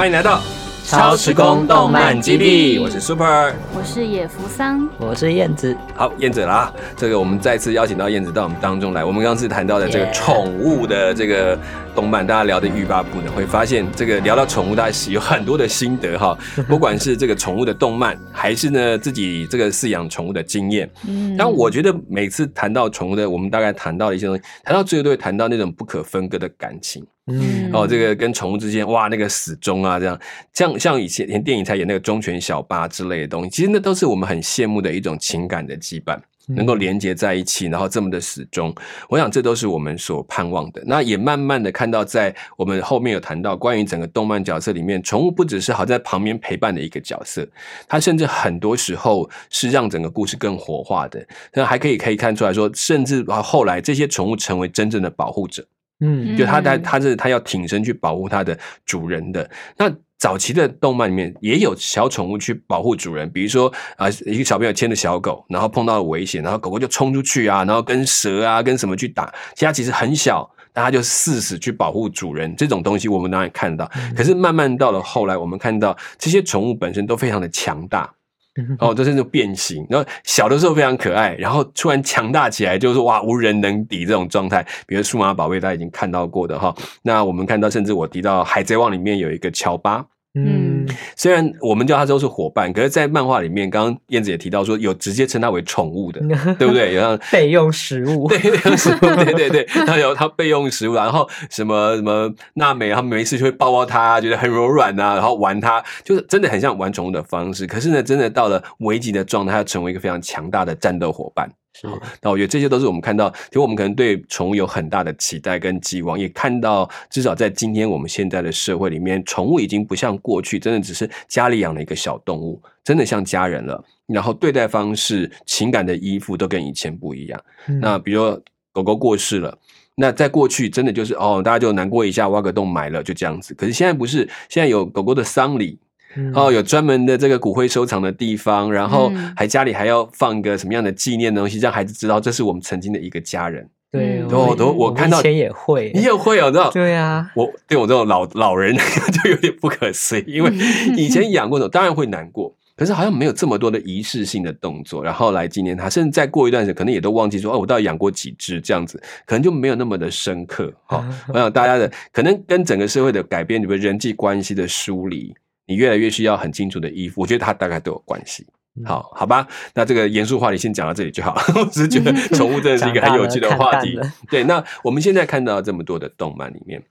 欢迎来到超时空动漫基地我是 Super。我是野福桑，我是燕子，好，燕子啦，这个我们再次邀请到燕子到我们当中来。我们刚刚是谈到的这个宠物的这个动漫，大家聊的欲罢不能，会发现这个聊到宠物，大家是有很多的心得哈，不管是这个宠物的动漫，还是呢自己这个饲养宠物的经验。嗯但我觉得每次谈到宠物的，我们大概谈到的一些东西，谈到最后都会谈到那种不可分割的感情。嗯，哦，这个跟宠物之间，哇，那个死忠啊，这样，像像以前连电影才演那个忠犬小八之类的东西，其实那都是我们很羡慕的一种情感的羁绊，能够连接在一起，然后这么的死忠，我想这都是我们所盼望的。那也慢慢的看到，在我们后面有谈到关于整个动漫角色里面，宠物不只是好在旁边陪伴的一个角色，它甚至很多时候是让整个故事更活化的。那还可以可以看出来说，甚至啊后来这些宠物成为真正的保护者。嗯就它它嗯它是它要挺身去保护它的主人的。那早期的动漫里面也有小宠物去保护主人，比如说啊、一个小朋友牵着小狗，然后碰到了危险，然后狗狗就冲出去啊，然后跟蛇啊跟什么去打，其实它其实很小。但它就誓死去保护主人，这种东西我们当然看到。可是慢慢到了后来，我们看到这些宠物本身都非常的强大，哦，都是那种变形，然后小的时候非常可爱，然后突然强大起来，就是哇无人能敌这种状态。比如数码宝贝，大家已经看到过的哈。那我们看到，甚至我提到《海贼王》里面有一个乔巴，嗯虽然我们叫它都是伙伴，可是，在漫画里面，刚刚燕子也提到说，有直接称它为宠物的，对不对？有像 备用食物，对，备用食物，对对对，他有它备用食物，然后什么什么娜美，他们没事就会抱抱它，觉得很柔软啊，然后玩它，就是真的很像玩宠物的方式。可是呢，真的到了危急的状态，它要成为一个非常强大的战斗伙伴。是那我觉得这些都是我们看到，其实我们可能对宠物有很大的期待跟寄望，也看到至少在今天我们现在的社会里面，宠物已经不像过去真的只是家里养了一个小动物，真的像家人了。然后对待方式、情感的依附都跟以前不一样。嗯那比如说狗狗过世了。那在过去真的就是哦，大家就难过一下，挖个洞埋了，就这样子。可是现在不是，现在有狗狗的丧礼，嗯哦，有专门的这个骨灰收藏的地方，然后嗯还家里还要放一个什么样的纪念的东西，让孩子知道这是我们曾经的一个家人。对，嗯我都我看到以前也会，你也会有知道？对啊，我对我这种老老人 就有点不可思议，因为 以前养过的，当然会难过，可是好像没有这么多的仪式性的动作，然后来纪念他，甚至再过一段时间，可能也都忘记说哦，我到底养过几只这样子，可能就没有那么的深刻。哈、我想大家的可能跟整个社会的改变，你们人际关系的疏离，你越来越需要很清楚的衣服，我觉得它大概都有关系。好，好吧，那这个严肃话题先讲到这里就好。我只是觉得宠物真的是一个很有趣的话题。对，那我们现在看到这么多的动漫里面，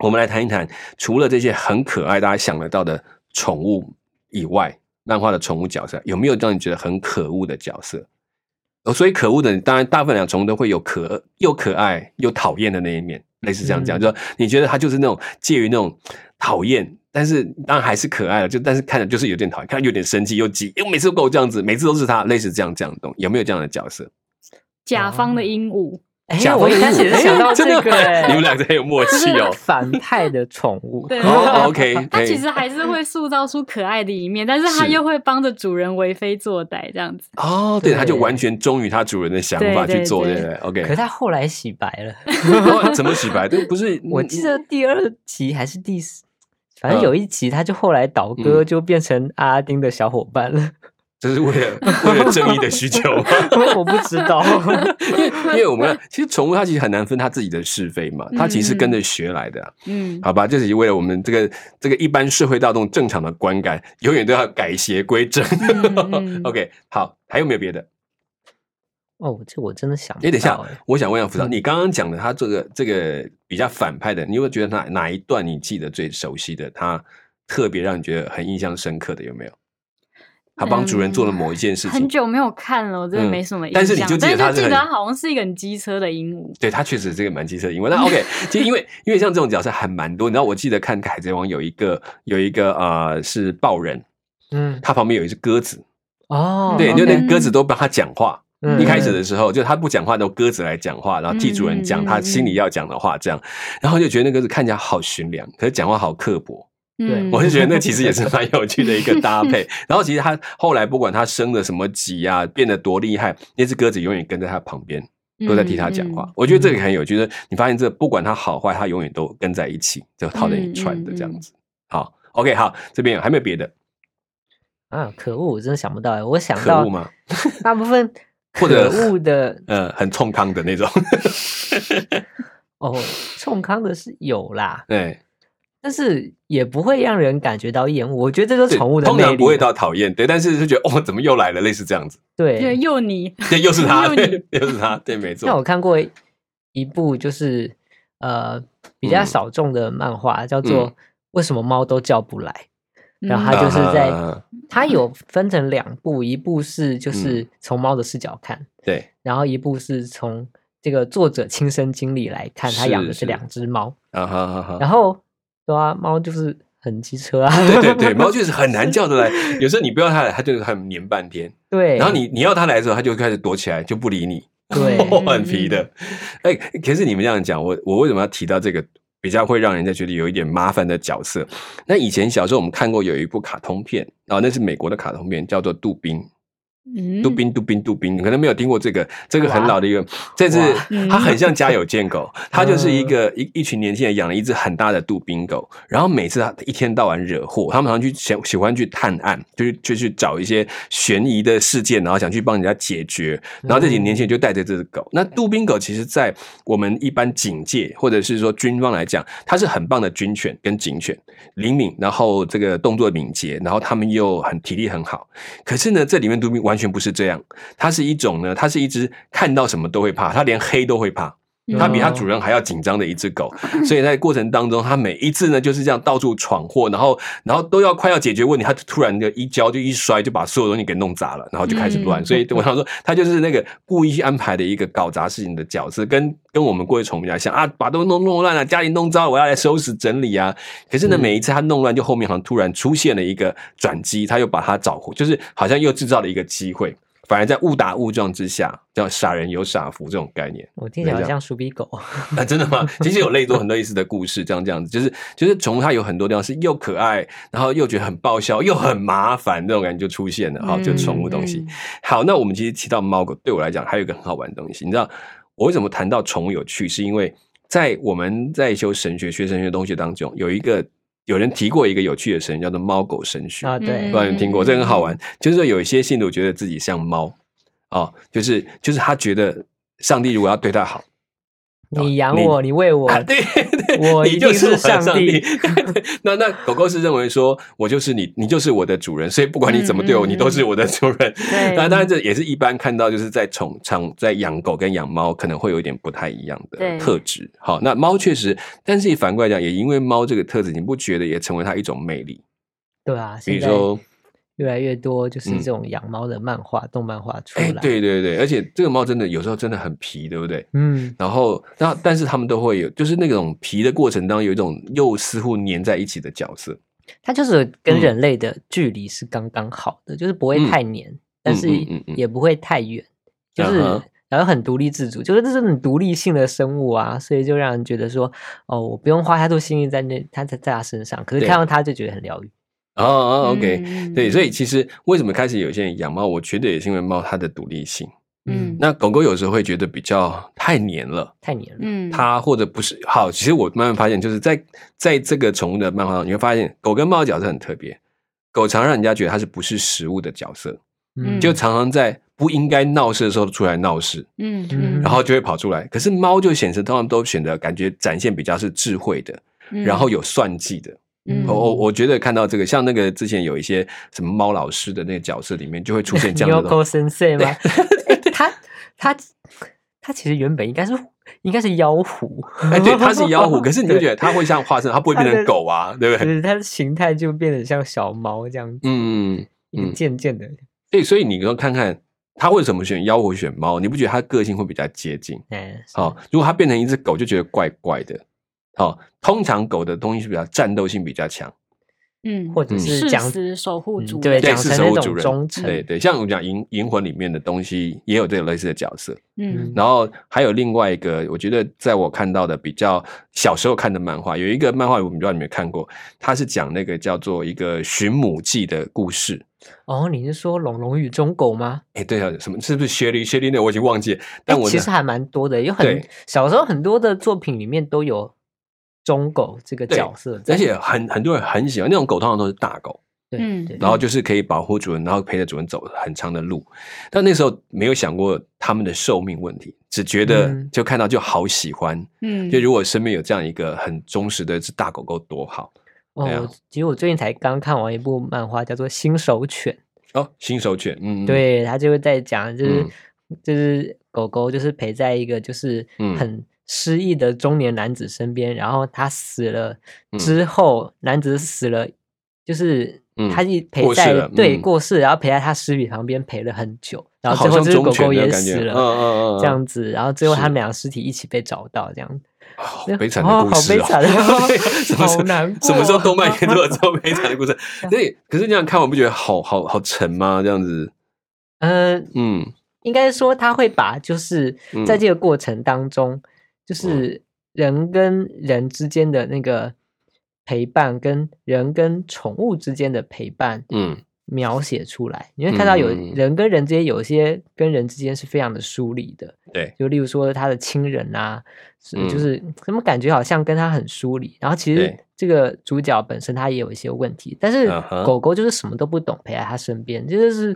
我们来谈一谈，除了这些很可爱大家想得到的宠物以外，漫画的宠物角色有没有让你觉得很可恶的角色？哦，所以可恶的，当然大部分养宠物都会有可又可爱又讨厌的那一面，类似这样讲，嗯就说你觉得它就是那种介于那种讨厌，但是当然还是可爱的，就但是看着就是有点讨厌，看着有点生气又急，因为每次都跟我这样子，每次都是他，类似这样这样的东西，有没有这样的角色？甲方的鹦鹉，哎我一开始想到这真的个，哎。你们两个很有默契哦。反派的宠物，对。哦，OK，可以。它其实还是会塑造出可爱的一面，但是它又会帮着主人为非作歹这样子。哦，对，对。他就完全忠于他主人的想法去做，对。对不对？OK，可是他后来洗白了，哦怎么洗白？这不是 我记得第二集还是第四，反正嗯有一集他就后来倒戈，嗯就变成阿拉丁的小伙伴了。这是为了为了正义的需求？我不知道，因为因为我们，其实宠物它其实很难分它自己的是非嘛，它其实跟着学来的啊、嗯，好吧？这是为了我们这个这个一般社会大众正常的观感，永远都要改邪归正。OK，好，还有没有别的？哦，这我真的想不哎，等一下我想问一下福长，嗯你刚刚讲的他这个这个比较反派的，你有没有觉得哪哪一段你记得最熟悉的？他特别让你觉得很印象深刻的有没有？他帮主人做了某一件事情，很久没有看了，我真的嗯没什么印象。但是你就记得他是很但是记得他好像是一个很机车的鹦鹉。对他确实这个蛮机车的鹦鹉。那 OK，其实因为因为像这种角色还蛮多，你知道，我记得看《海贼王》有一个有一个呃是豹人，嗯，他旁边有一只鸽子，哦，对，就那个鸽子都帮他讲话。嗯一开始的时候，就他不讲话，都鸽子来讲话，然后替主人讲他心里要讲的话，这样，然后就觉得那鸽子看起来好驯良，可是讲话好刻薄。对，我就觉得那其实也是蛮有趣的一个搭配。然后其实他后来不管他升了什么级啊，变得多厉害，那只鸽子永远跟在他旁边，都在替他讲话。嗯我觉得这个很有趣，就是你发现这不管他好坏，他永远都跟在一起，就套着一串的这样子。好 OK，好，这边有还没有别的？啊，可恶，我真的想不到哎，我想到可恶吗？大部分或者可恶的呃，很冲康的那种。哦，冲康的是有啦，对，但是也不会让人感觉到厌恶。我觉得这就是宠物的通。常不会到讨厌，对，但是就觉得哦，怎么又来了？类似这样子，对，又你，对，又是他，又对，又是他，对，没错。那我，看过一部就是呃比较嗯少众的漫画，叫做嗯《为什么猫都叫不来》。然后嗯它就是在啊它有分成两部，一部是嗯就是从猫的视角看，对，然后一部是从这个作者亲身经历来看，他养的是是两只猫。啊哈哈哈。然后对啊，猫就是很机车啊，对对对，猫就是很难叫得来。有时候你不要它来，它就很黏半天。对，然后你你要它来的时候，它就开始躲起来，就不理你，对很皮的。哎，可是你们这样讲，我我为什么要提到这个比较会让人家觉得有一点麻烦的角色？那以前小时候我们看过有一部卡通片啊、那是美国的卡通片，叫做《杜宾》。嗯杜宾，杜宾，杜宾，你可能没有听过这个，这个很老的一个，这是它很像家有贱狗，它就是一嗯个一一群年轻人养了一只很大的杜宾狗，然后每次它一天到晚惹祸，他们常常去喜喜欢去探案，就是就去找一些悬疑的事件，然后想去帮人家解决，然后这几个年轻人就带着这只狗。那杜宾狗其实，在我们一般警戒或者是说军方来讲，它是很棒的军犬跟警犬，灵敏，然后这个动作敏捷，然后他们又很体力很好。可是呢，这里面杜宾完完全不是这样，它是一种呢，它是一只看到什么都会怕，它连黑都会怕。它比它主人还要紧张的一只狗，所以在过程当中，它每一次呢就是这样到处闯祸，然后然后都要快要解决问题，它突然就一跤就一摔，就把所有东西给弄砸了，然后就开始乱。嗯所以我想说，它就是那个故意去安排的一个搞砸事情的角色，跟跟我们过去宠物比较像啊，把都弄弄乱了，家里弄糟了，我要来收拾整理啊。可是呢，嗯每一次它弄乱，就后面好像突然出现了一个转机，它又把它找回，就是好像又制造了一个机会。反而在误打误撞之下，叫傻人有傻福这种概念。我听起来好像鼠比狗。啊，真的吗？其实有类多很多类似的故事，这样这样子，就是就是宠物它有很多地方是又可爱，然后又觉得很爆笑，又很麻烦，这种感觉就出现了。好，就宠物东西。嗯好，那我们其实提到猫狗，对我来讲还有一个很好玩的东西，你知道我为什么谈到宠物有趣，是因为在我们在修神学、学神学的东西当中，有一个有人提过一个有趣的神，叫做猫狗神学。啊，对不知，道你听过，这很好玩。就是说有一些信徒觉得自己像猫，哦，就是就是他觉得上帝如果要对他好，你养我，你喂我，啊，对对，我一定你就是我的上上帝对那那狗狗是认为说，我就是你，你就是我的主人，所以不管你怎么对我，嗯嗯你都是我的主人。对那当然这也是一般看到，就是在宠场在养狗跟养猫可能会有一点不太一样的特质。好，那猫确实，但是反过来讲，也因为猫这个特质，你不觉得也成为它一种魅力？对啊，现在比如说。越来越多就是嗯这种养猫的漫画、动漫画出哎、来。，对对对，而且这个猫真的有时候真的很皮，对不对？嗯，然后，那但是他们都会有，就是那种皮的过程当中有一种又似乎粘在一起的角色。它就是跟嗯人类的距离是刚刚好的，就是不会太黏，但是也不会太远，就是然后很独立自主，就是这是很独立性的生物啊，所以就让人觉得说，哦，我不用花太多心力在那它在在它身上，可是看到它就觉得很疗愈。哦哦，OK，、嗯对，所以其实为什么开始有些人养猫，我觉得也是因为猫它的独立性。嗯那狗狗有时候会觉得比较太黏了。太黏了，嗯，它或者不是好，其实我慢慢发现，就是在在这个宠物的漫画上，你会发现狗跟猫的角色很特别。狗常让人家觉得它是不是食物的角色，嗯就常常在不应该闹事的时候出来闹事，嗯嗯然后就会跑出来。可是猫就显示通常都选择感觉展现比较是智慧的，嗯然后有算计的。嗯我我我觉得看到这个，像那个之前有一些什么猫老师的那个角色里面，就会出现这样的东 Yoko。Sensei 吗？哎他他他其实原本应该是应该是妖狐，哎，对，他是妖狐，可是你就觉得，得它会像化身，他不会变成狗啊，对不对？就是它的形态就变得像小猫这样子，嗯，渐渐的，对，所以你说看看他为什么选妖狐选猫，你不觉得它个性会比较接近？哎，是好、如果他变成一只狗，就觉得怪怪的。好、通常狗的东西是比较战斗性比较强，嗯，或者是讲死守护嗯主人，对对，是讲那守护主人，种忠诚，对对，像我们讲银银魂里面的东西，也有这种类似的角色。嗯然后还有另外一个，我觉得在我看到的比较小时候看的漫画，有一个漫画我不知道你们有没有看过，它是讲那个叫做一个寻母记的故事。哦，你是说《龙龙与忠狗》吗？哎，对啊，什么是不是薛丽？薛丽那我已经忘记了，但哎我其实还蛮多的，有很小时候很多的作品里面都有忠狗这个角色，而且很很多人很喜欢那种狗，通常都是大狗，对然后就是可以保护主人，然后陪着主人走很长的路。但那时候没有想过他们的寿命问题，只觉得嗯就看到就好喜欢。嗯，就如果身边有这样一个很忠实的只大狗狗多好哦啊，其实我最近才刚看完一部漫画，叫做《新手犬》。哦！新手犬，嗯，嗯，对他就会在讲，就是、嗯就是狗狗就是陪在一个就是嗯很失忆的中年男子身边，然后他死了嗯之后，男子死了，就是嗯他一陪在、对过世，然后陪在他尸体旁边陪了很久，然后最后这只狗狗也死了，这样子，然后最后他是们两个尸体一起被找到，这样。好悲惨的哦故事哦，好悲惨哦对 什么时候好难什么时候动漫也都有这么悲惨的故事？对，可是这样看我不觉得好好好沉吗？这样子，嗯、嗯应该说他会把就是嗯在这个过程当中，就是人跟人之间的那个陪伴，跟人跟宠物之间的陪伴嗯。描写出来。你会看到有嗯。人跟人之间有些跟人之间是非常的疏离的，对，就例如说他的亲人啊，是嗯。就是怎么感觉好像跟他很疏离，然后其实这个主角本身他也有一些问题，但是狗狗就是什么都不懂，陪在他身边，这就是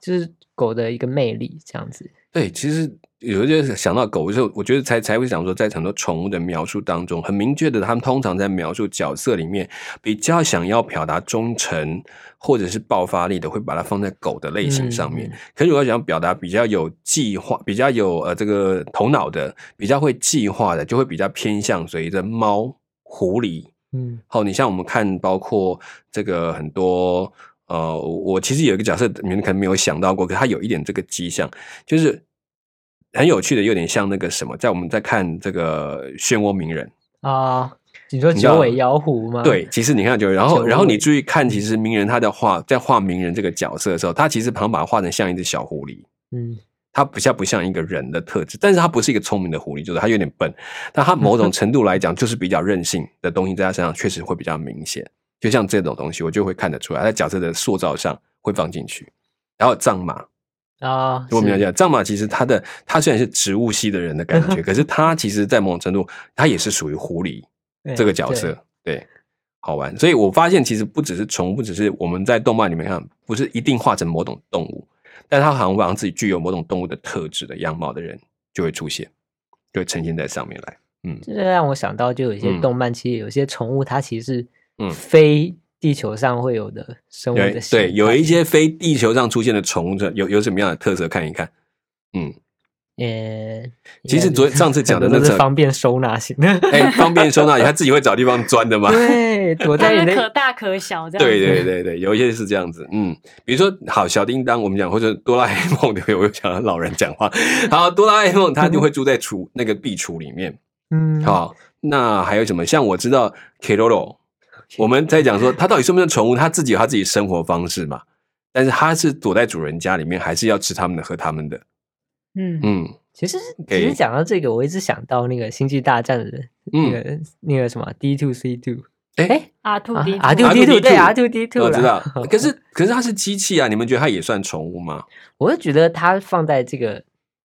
就是狗的一个魅力，这样子。对，其实有些想到狗的时候，我觉得才才会想说，在很多宠物的描述当中，很明确的，他们通常在描述角色里面，比较想要表达忠诚或者是爆发力的，会把它放在狗的类型上面。嗯可是如果想表达比较有计划、比较有呃这个头脑的、比较会计划的，就会比较偏向随着猫、狐狸。嗯好，你像我们看，包括这个很多呃，我其实有一个角色，你们可能没有想到过，可它有一点这个迹象，就是很有趣的，有点像那个什么，在我们在看这个漩涡鸣人。啊，你说九尾妖狐吗？对，其实你看就，然后然后你注意看，其实鸣人他在画在画鸣人这个角色的时候，他其实旁把它画成像一只小狐狸。嗯它比较不像一个人的特质，但是它不是一个聪明的狐狸，就是它有点笨，但它某种 程度来讲，就是比较任性的东西在它身上确实会比较明显。就像这种东西，我就会看得出来，在角色的塑造上会放进去。然后藏马，啊，是我们讲藏马，其实它的它虽然是植物系的人的感觉，可是它其实在某种程度，它也是属于狐狸对这个角色，对，好玩。所以我发现，其实不只是宠物，不只是我们在动漫里面看，不是一定画成某种动物，但它好像让自己具有某种动物的特质的样貌的人就会出现，就会呈现在上面来。嗯这让我想到，就有一些嗯动漫，其实有些宠物它其实嗯非地球上会有的生物对的形对，有一些非地球上出现的虫子，有有什么样的特色？看一看。嗯，呃，其实昨上次讲的 那都是方便收纳型的，哎，方便收纳，它自己会找地方钻的嘛。对，躲在它你的可大可小这样子。对对对对，有一些是这样子，嗯，比如说好小叮当，我们讲或者哆啦 A 梦，对，我又讲老人讲话。好，哆啦 A 梦它就会住在厨那个壁橱里面。嗯，好，那还有什么？像我知道 Keroro，我们在讲说它到底算不算宠物，它自己有它自己生活方式嘛，但是它是躲在主人家里面，还是要吃他们的、喝他们的。嗯嗯其实其实讲到这个，我一直想到那个星际大战的那个、那个什么 D two C two，哎哎，R two 啊 D R two D two 对 R two D two 我知道，可是可是它是机器啊，你们觉得它也算宠物吗？我会觉得它放在这个嗯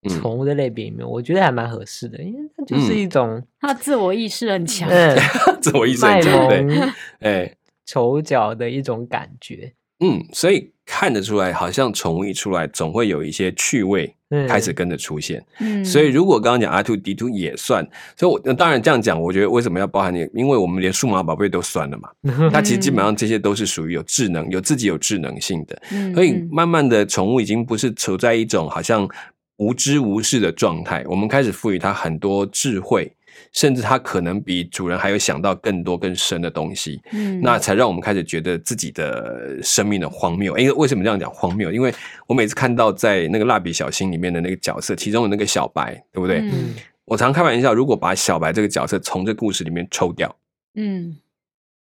宠物的类别里面，我觉得还蛮合适的，因为它就是嗯一种 它自我意识很强。嗯 自我意识很强，对，萌哎。丑角的一种感觉。嗯，所以看得出来，好像宠物一出来，总会有一些趣味嗯开始跟着出现。嗯，所以如果刚刚讲 R two D two 也算，所以我当然这样讲，我觉得为什么要包含你？因为我们连数码宝贝都算了嘛，它其实基本上这些都是属于有智能、有自己有智能性的，嗯所以嗯慢慢的宠物已经不是处在一种好像无知无视的状态，我们开始赋予它很多智慧。甚至它可能比主人还有想到更多更深的东西，嗯那才让我们开始觉得自己的生命的荒谬。因为为什么这样讲荒谬？因为我每次看到在那个蜡笔小新里面的那个角色，其中的那个小白，对不对？嗯我常开玩笑，如果把小白这个角色从这故事里面抽掉，嗯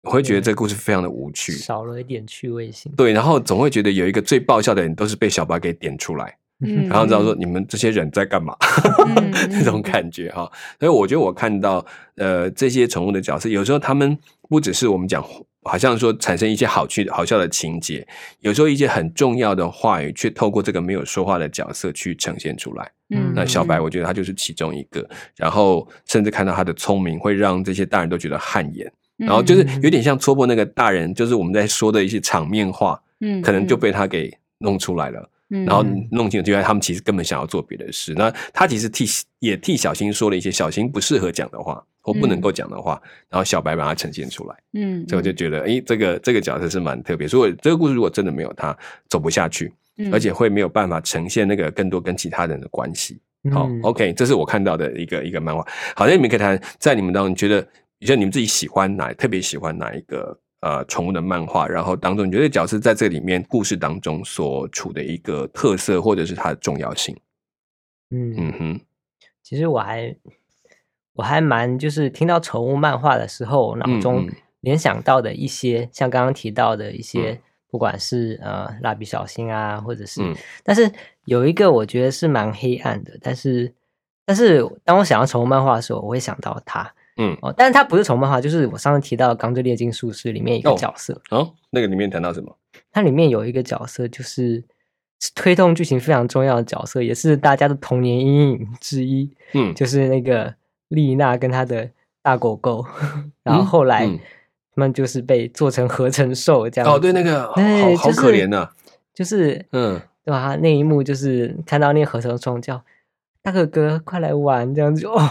我会觉得这个故事非常的无趣。少了一点趣味性。对，然后总会觉得有一个最爆笑的人都是被小白给点出来。嗯然后知道说你们这些人在干嘛，嗯 这种感觉哈。所以我觉得我看到呃这些宠物的角色，有时候他们不只是我们讲。好像说产生一些好趣、好笑的情节，有时候一些很重要的话语，却透过这个没有说话的角色去呈现出来。嗯那小白，我觉得他就是其中一个。然后甚至看到他的聪明，会让这些大人都觉得汗颜。然后就是有点像戳破那个大人，就是我们在说的一些场面话，嗯可能就被他给弄出来了。嗯然后弄清楚，原来他们其实根本想要做别的事。那他其实替也替小新说了一些小新不适合讲的话或不能够讲的话，然后小白把它呈现出来。嗯，所以我就觉得，诶，这个这个角色是蛮特别。所以这个故事如果真的没有他，走不下去，嗯而且会没有办法呈现那个更多跟其他人的关系。好、嗯 o k 这是我看到的一个一个漫画。好，那你们可以谈，在你们当中，你觉得，你觉得你们自己喜欢哪，特别喜欢哪一个呃宠物的漫画？然后当中，你觉得角色在这里面故事当中所处的一个特色，或者是它的重要性？嗯嗯哼，其实我还我还蛮就是听到宠物漫画的时候，脑中联想到的一些，像刚刚提到的一些，不管是呃蜡笔小新啊，或者是，嗯但是有一个我觉得是蛮黑暗的，但是但是当我想到宠物漫画的时候，我会想到它嗯，哦，但是它不是宠物漫画，就是我上次提到的《钢之炼金术师》里面一个哦角色，哦，那个里面谈到什么？它里面有一个角色就是。是推动剧情非常重要的角色，也是大家的童年阴影之一。嗯，就是那个丽娜跟她的大狗狗，然后后来嗯他们就是被做成合成兽这样。哦，对，那个好，可怜呐、就是嗯，对吧？那一幕就是看到那个合成兽叫大哥哥快来玩这样子，哦，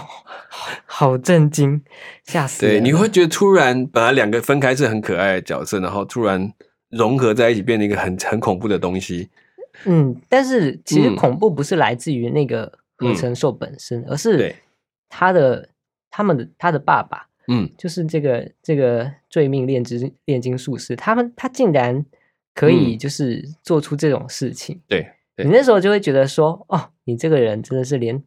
好震惊，吓死对，你会觉得突然本来两个分开是很可爱的角色，然后突然融合在一起，变成一个很很恐怖的东西。嗯，但是其实嗯恐怖不是来自于那个合嗯成兽本身，而是对他的他们的他的爸爸。嗯就是这个这个罪命炼金炼金术师，他们他竟然可以嗯就是做出这种事情，对对你那时候就会觉得说，哦，你这个人真的是连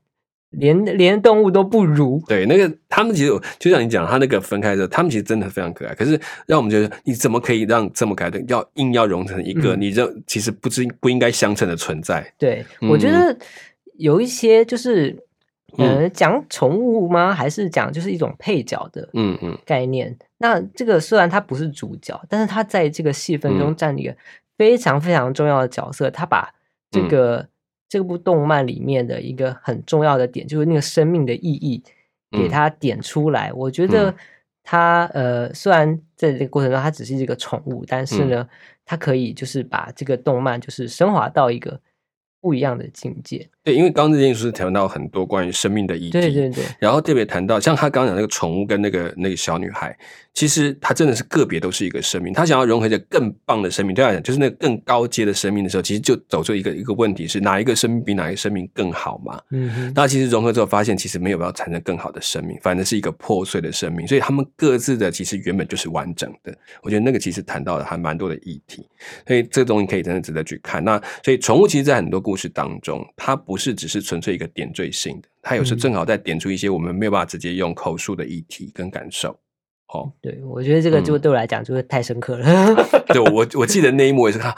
连连动物都不如，对，那个他们其实就像你讲，他那个分开的时候，他们其实真的非常可爱。可是让我们觉得，你怎么可以让这么可爱的，要硬要融成一个嗯你这其实不知不应该相称的存在？对、我觉嗯得有一些就是，嗯呃，讲宠物吗？还是讲就是一种配角的嗯嗯概念？那这个虽然它不是主角，但是他在这个戏份中嗯占了一个非常非常重要的角色。他把这嗯个、这部动漫里面的一个很重要的点，就是那个生命的意义，给嗯他点出来。我觉得嗯他呃，虽然在这个过程中他只是一个宠物，但是嗯呢，它可以就是把这个动漫就是升华到一个不一样的境界。对，因为刚刚这件事谈到很多关于生命的议题，对对对，然后特别谈到，像他刚刚讲那个宠物跟那个那个小女孩，其实他真的是个别都是一个生命。他想要融合一个更棒的生命，对他来讲就是那个更高阶的生命的时候，其实就走出一个一个问题是哪一个生命比哪一个生命更好嘛？嗯，那其实融合之后发现，其实没有办法产生更好的生命，反正是一个破碎的生命。所以他们各自的其实原本就是完整的。我觉得那个其实谈到了还蛮多的议题，所以这个东西可以真的值得去看。那所以宠物其实，在很多故事当中，它不是只是纯粹一个点缀性的，它有时嗯正好在点出一些我们没有办法直接用口述的议题跟感受。哦，对我觉得这个就嗯对我来讲就是太深刻了。对我我记得那一幕也是看，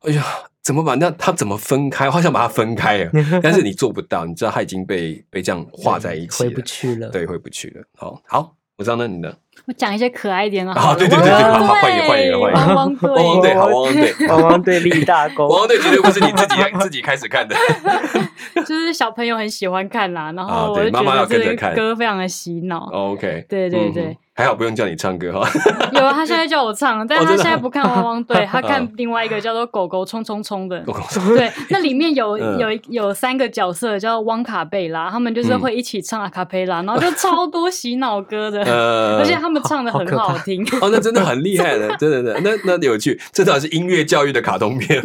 哎呀，怎么把那他怎么分开？我好想把它分开啊，但是你做不到，你知道它已经被被这样画在一起了，回不去了。对，回不去了。好，好，我知道那你呢？我讲一些可爱一点的啊好。对对对好欢迎欢迎欢迎汪汪队，汪汪队好汪汪队。汪汪队立大功。汪汪队绝对不是你自己自己开始看的，就是小朋友很喜欢看啦，然啊后我就对妈妈要觉得这跟着看。个歌非常的洗脑。哦 OK，对对对还好不用叫你唱歌哈。有啊，他现在叫我唱，但是他现在不看汪汪队，他 看嗯另外一个叫做狗狗冲冲冲的。狗狗冲对，那里面有嗯有有三个角色叫汪卡贝拉，他们就是嗯会一起唱阿卡贝拉，然后就超多洗脑歌的，呃而且他们唱的很好听。哦，那真的很厉害的，真的真的，那那有趣，这倒是音乐教育的卡通片。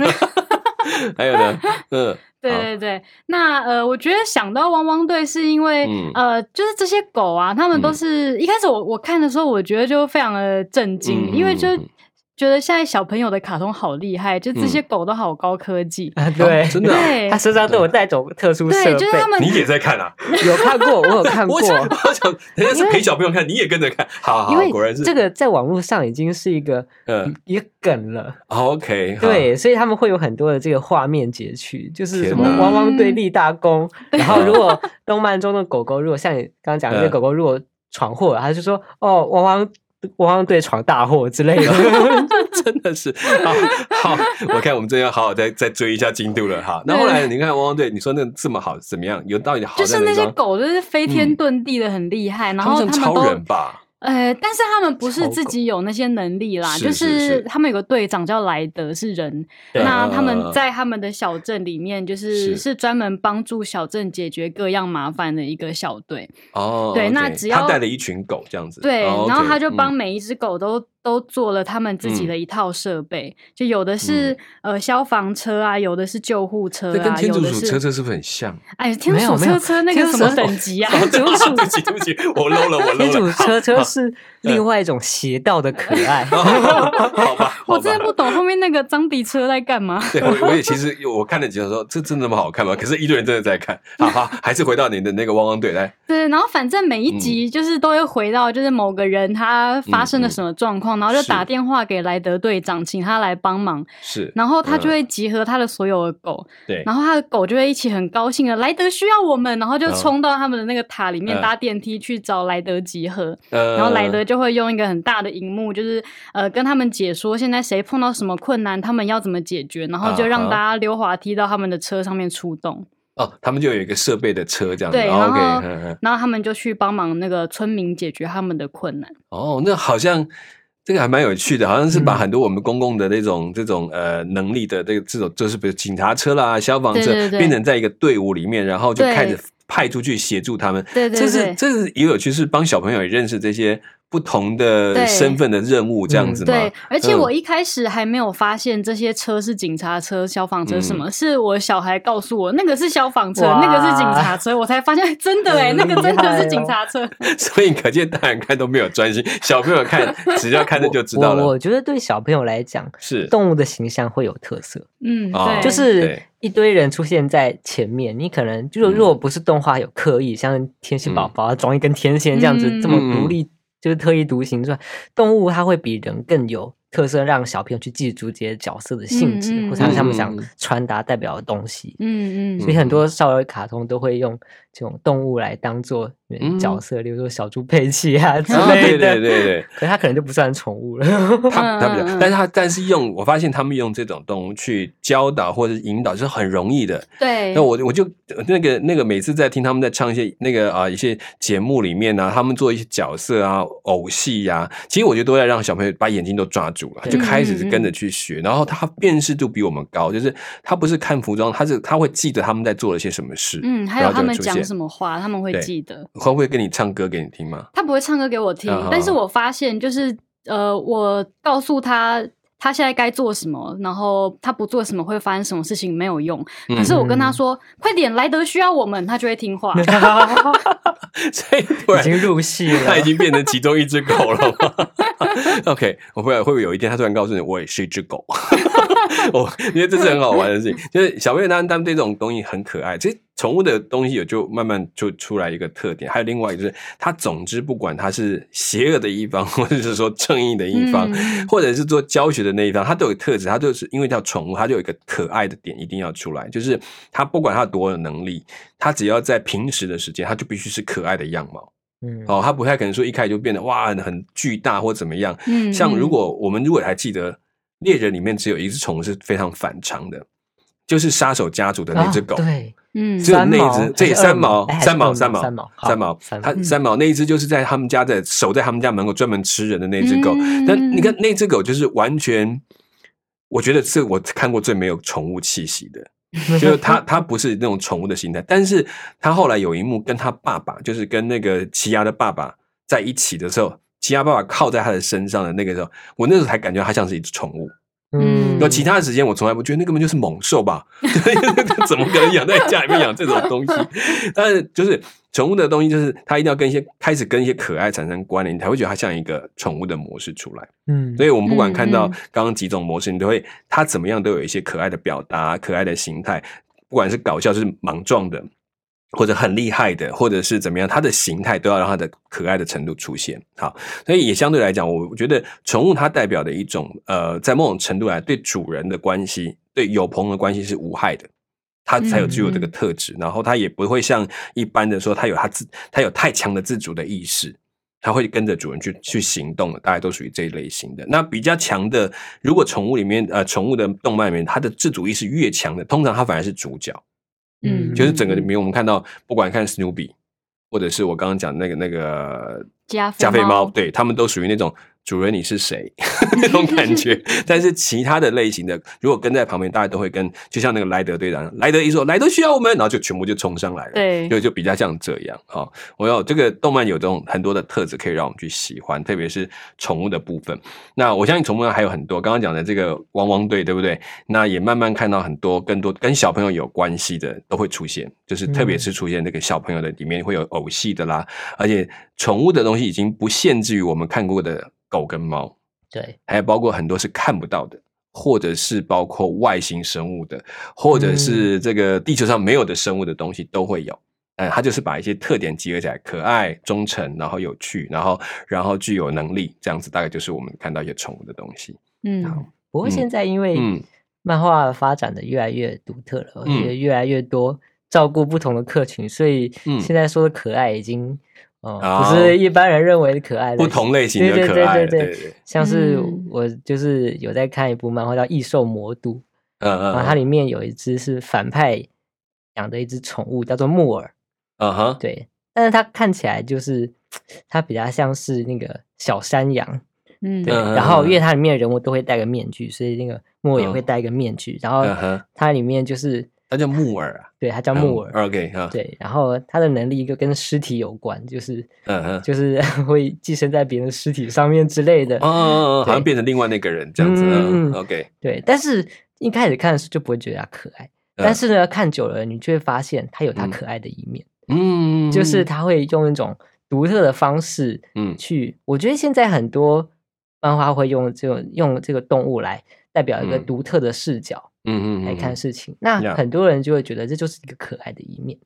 还有呢，嗯，对对对，那呃，我觉得想到汪汪队是因为、嗯呃，就是这些狗啊，他们都嗯。是、一开始我我看的时候，我觉得就非常的震惊，嗯因为就觉得现在小朋友的卡通好厉害，就这些狗都好高科技。啊，对，真的啊？对。他身上都有带种特殊设对，备，就是他们你也在看啊？有看过，我有看过。我。想，我想，人家是陪小朋友看，你也跟着看，好好，因为果然是。这个在网络上已经是一个呃一个梗了，OK，好。对，所以他们会有很多的这个画面截取，就是什么汪汪队立大功，然后如果动漫中的狗狗，如果像你刚刚讲的，这嗯。狗狗如果闯祸了，他就说哦，汪汪汪汪队闯大祸之类的。真的是好好，我看我们真要好好再再追一下进度了哈。那后来你看汪汪队，你说那这么好，怎么样？有到底好就是那些？狗，就是飞天遁地的很厉害，然后超他们超人吧？呃，但是他们不是自己有那些能力啦，就是是他们有个队长叫莱德，是人。那他嗯们在他们的小镇里面，就是是是专门帮助小镇解决各样麻烦的一个小队。哦，对那只要他带了一群狗这样子，对，哦然后他就帮嗯每一只狗都、都做了他们自己嗯的一套设备，就有的是、呃消防车啊，有的是救护车这跟啊，天竺鼠有的是车车是不是很像？哎，天鼠车车那个什么等级啊？哦对不起，对不起，对不起，我 low 了，我 low 天了。主车车是另外一种邪道的可爱。好好吧，我真的不懂后面那个张迪车在干嘛。对，我我也其实我看了几集说，这真的那么好看吗？可是一堆人真的在看。好好，还是回到你的那个汪汪队来。对，然后反正每一集就是都会回到，就是某个人他发生了什么状况，然后就打电话给莱德队长，请他来帮忙，是，然后他就嗯会集合他的所有的狗，对，然后他的狗就会一起很高兴的，莱德需要我们，然后就嗯。冲到他们的那个塔里面嗯。搭电梯去找莱德集合，呃然后莱德就会用一个很大的荧幕，就是呃跟他们解说现在谁碰到什么困难，他们要怎么解决，然后就让大家溜滑梯到他们的车上面出动。哦，他们就有一个设备的车这样子。对，哦然 OK，然后他们就去帮忙那个村民解决他们的困难。哦，那好像这个还蛮有趣的，好像是把嗯很多我们公共的那种这种呃能力的这个这种，就是比如警察车啦、消防车，对对对变成在一个队伍里面，然后就对开始派出去协助他们。对对这是这是也有趣，是帮小朋友也认识这些不同的身份的任务，这样子吗？对，而且嗯。我一开始还没有发现这些车是警察车、消防车什么，是我小孩告诉我那个是消防车，那个是警察车，我才发现哎真的 哎，嗯那个真的是警察车。所以可见大人看都没有专心，小朋友看只要看着就知道了。我我觉得对小朋友来讲，是。动物的形象会有特色，嗯，就是一堆人出现在前面，你可能就嗯。如果不是动画有刻意，像天线宝宝装一根天线这样子嗯。这么独立，就是特立独行之外，动物它会比人更有特色，让小朋友去记住这些角色的性质，嗯嗯或者他们想传达代表的东西。嗯嗯所以很多少儿卡通都会用这种动物来当做嗯角色，例如说小猪佩奇啊 之类的。对对对，可是它可能就不算宠物了。它它比较，但是它但是用我发现他们用这种动物去教导或者引导是很容易的。对，那我我就那个那个每次在听他们在唱一些那个啊一些节目里面呢、他们做一些角色啊偶戏呀、其实我觉得都在让小朋友把眼睛都抓住了，就开始跟着去学，然后他辨识度比我们高，就是他不是看服装，他是他会记得他们在做了些什么事，嗯，还有他们讲么，什么话，他们会记得。会不会跟你唱歌给你听吗？他不会唱歌给我听，嗯但是我发现就是呃，我告诉他他现在该做什么，然后他不做什么会发生什么事情没有用。嗯可是我跟他说：“快点，莱德需要我们”，他就会听话。所以突然已经入戏了，他已经变成其中一只狗了吗？OK，我不知道会不会有一天他突然告诉你，我也是一只狗。我因为这是很好玩的事情，就是小朋友他们他们对这种东西很可爱。其实宠物的东西有就慢慢就出来一个特点，还有另外一个就是，它总之不管它是邪恶的一方，或者是说正义的一方，嗯或者是做教学的那一方，它都有特质。它就是因为叫宠物，它就有一个可爱的点一定要出来，就是它不管它多有能力，它只要在平时的时间，它就必须是可爱的样貌。嗯，哦，它不太可能说一开始就变得哇很很巨大或怎么样。嗯像如嗯果我们如果还记得猎人里面只有一只宠物是非常反常的，就是杀手家族的那只狗。啊对，嗯只有那一只，这三毛三毛，三毛，三毛三毛，三毛它三毛那一只就是在他们家的守在他们家门口专门吃人的那只狗。嗯但你看那只狗就是完全，我觉得是我看过最没有宠物气息的。就是它，它不是那种宠物的心态，但是它后来有一幕跟他爸爸，就是跟那个奇亚的爸爸在一起的时候，奇亚爸爸靠在他的身上的那个时候，我那时候才感觉它像是一只宠物。嗯，那其他的时间，我从来不觉得那根本就是猛兽吧？怎么可能养在家里面养这种东西？但是就是宠物的东西，就是它一定要跟一些开始跟一些可爱产生关联，你才会觉得它像一个宠物的模式出来。嗯，所以我们不管看到刚刚几种模式，你都会它怎么样都有一些可爱的表达、可爱的形态，不管是搞笑是莽撞的。或者很厉害的，或者是怎么样，它的形态都要让它的可爱的程度出现。好，所以也相对来讲，我我觉得宠物它代表的一种呃，在某种程度来对主人的关系，对友朋的关系是无害的，它才有具有这个特质。然后它也不会像一般的说，它有它自它有太强的自主的意识，它会跟着主人去去行动的，大概都属于这一类型的。那比较强的，如果宠物里面呃宠物的动漫里面，它的自主意识越强的，通常它反而是主角。嗯。就是整个里面，我们看到，不管看史努比，或者是我刚刚讲那个那个加加菲猫，猫。对他们都属于那种主人你是谁 那种感觉。但是其他的类型的，如果跟在旁边，大家都会跟，就像那个莱德队长，莱德一说莱德需要我们，然后就全部就冲上来了。对就就比较像这样哈、哦。我有这个动漫有这种很多的特质可以让我们去喜欢，特别是宠物的部分。那我相信宠物还有很多，刚刚讲的这个汪汪队，对不对？那也慢慢看到很多更多跟小朋友有关系的都会出现，就是特别是出现那个小朋友的里面会有偶戏的啦，而且宠物的东西已经不限制于我们看过的狗跟猫，对，还有包括很多是看不到的。或者是包括外星生物的，或者是这个地球上没有的生物的东西都会有。嗯，它就是把一些特点集合起来，可爱、忠诚，然后有趣，然后然后具有能力，这样子大概就是我们看到一些宠物的东西。嗯好不过现在因为嗯漫画发展的越来越独特了，嗯也越来越多照顾不同的客群，所以嗯现在说的可爱已经呃哦。不是一般人认为的可爱了，不同类型的对对可爱对对对。对像是嗯我就是有在看一部漫画叫《异兽魔都》，嗯嗯，然后它里面有一只是反派养的一只宠物，叫做木耳，嗯哼，对，但是它看起来就是 它比较像是那个小山羊，嗯。对，嗯然后因为它里面的人物都会戴个面具，所以那个木耳也会戴一个面具，然后它里面就是它叫木耳啊，对他叫木耳，嗯 OK 哈，对，然后他的能力就跟尸体有关，就是嗯嗯，就是 会寄生在别人的尸体上面之类的，哦哦哦，好像变成另外那个人这样子，嗯，OK，对，但是一开始看的时候就不会觉得他可爱，但是呢，看久了你就会发现他有它嗯可爱的一面，嗯，就是他会用一种独特的方式嗯。去，我觉得现在很多漫画会用这种用这个动物来代表一个嗯。独特的视角嗯嗯来看事情，那很多人就会觉得这就是一个可爱的一面。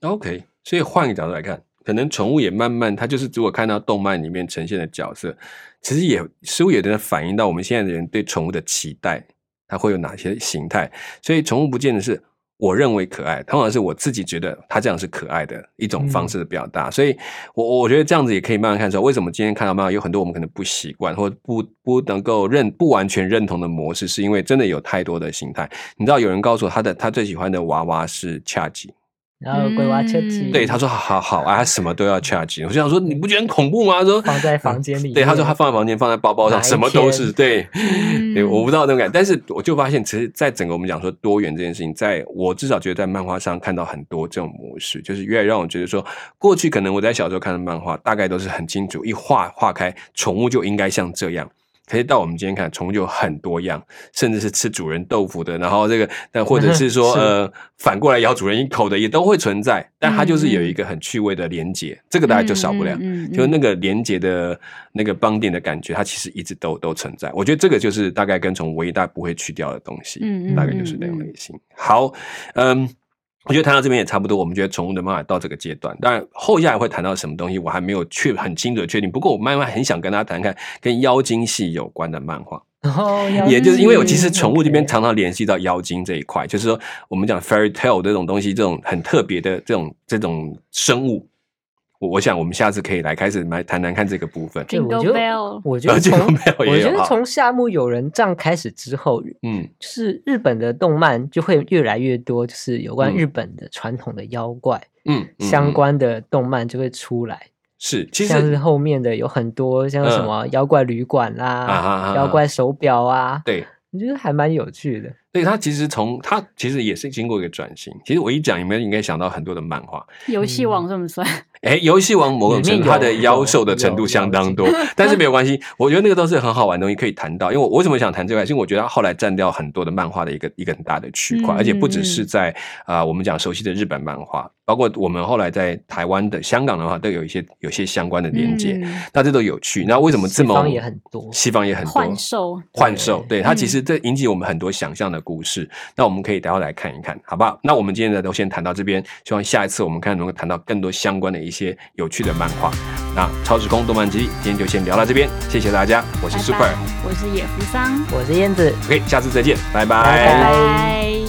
OK，所以换个角度来看，可能宠物也慢慢，它就是如果看到动漫里面呈现的角色，其实也似乎也能反映到我们现在的人对宠物的期待，它会有哪些形态。所以宠物不见得是我认为可爱，通常是我自己觉得他这样是可爱的一种方式的表达。所以我我觉得这样子也可以慢慢看出来，为什么今天看到妈妈有很多我们可能不习惯或不不能够认不完全认同的模式，是因为真的有太多的形态。你知道有人告诉我他的他最喜欢的娃娃是恰吉。然后鬼娃车机嗯对，他说好好啊，什么都要 charge。我就想说，你不觉得很恐怖吗？说放在房间里对，他说他放在房间，放在包包上，什么都是对。嗯 对，我不知道那种感觉，但是我就发现，其实，在整个我们讲说多元这件事情，在我至少觉得在漫画上看到很多这种模式，就是越来越让我觉得说，过去可能我在小时候看的漫画，大概都是很清楚，一画画开，宠物就应该像这样。可是到我们今天看，宠物就有很多样，甚至是吃主人豆腐的，然后这个，但或者是说，是呃，反过来咬主人一口的，也都会存在。但它就是有一个很趣味的连接，这个大家就少不了。嗯嗯嗯就是那个连接的那个帮点的感觉，它其实一直都都存在。我觉得这个就是大概跟宠物唯一大不会去掉的东西，大概就是那种类型。好，嗯。我觉得谈到这边也差不多，我们觉得宠物的漫画到这个阶段，当然后下来会谈到什么东西，我还没有确很清楚的确定。不过我慢慢很想跟大家谈看跟妖精系有关的漫画，也就是因为我其实宠物这边常常联系到妖精这一块，就是说我们讲 fairy tale 这种东西，这种很特别的这种这种生物，我我想我们下次可以来开始来谈谈看这个部分。对，我觉得我觉得从我觉得从夏目友人帐开始之后，嗯就是日本的动漫就会越来越多，就是有关嗯日本的传统的妖怪、嗯，嗯相嗯关的动漫就会出来。是其像是实后面的有很多，像什么妖怪旅馆啦、妖怪手表啊，对。我觉得还蛮有趣的。对它其实从它其实也是经过一个转型。其实我一讲，你们应该想到很多的漫画。游戏王算不算？哎，游戏王某种程度它的妖兽的程度相当多，但是没有关系，我觉得那个都是很好玩的东西可以谈到。因为我为什么想谈这个？因为我觉得它后来占掉很多的漫画的一个一个很大的区块，嗯而且不只是在啊、我们讲熟悉的日本漫画，包括我们后来在台湾的、香港的话，都有一些有些相关的连接。嗯那这都有趣。那为什么这么西方也很多西方也很多幻兽幻兽，对它嗯其实这引起我们很多想象的故事。那我们可以待会来看一看，好不好？那我们今天呢都先谈到这边，希望下一次我们看能够谈到更多相关的一些有趣的漫画。那超时空动漫机今天就先聊到这边，谢谢大家，我是 Super，拜我是野福桑，我是燕子。OK，下次再见，拜拜拜拜。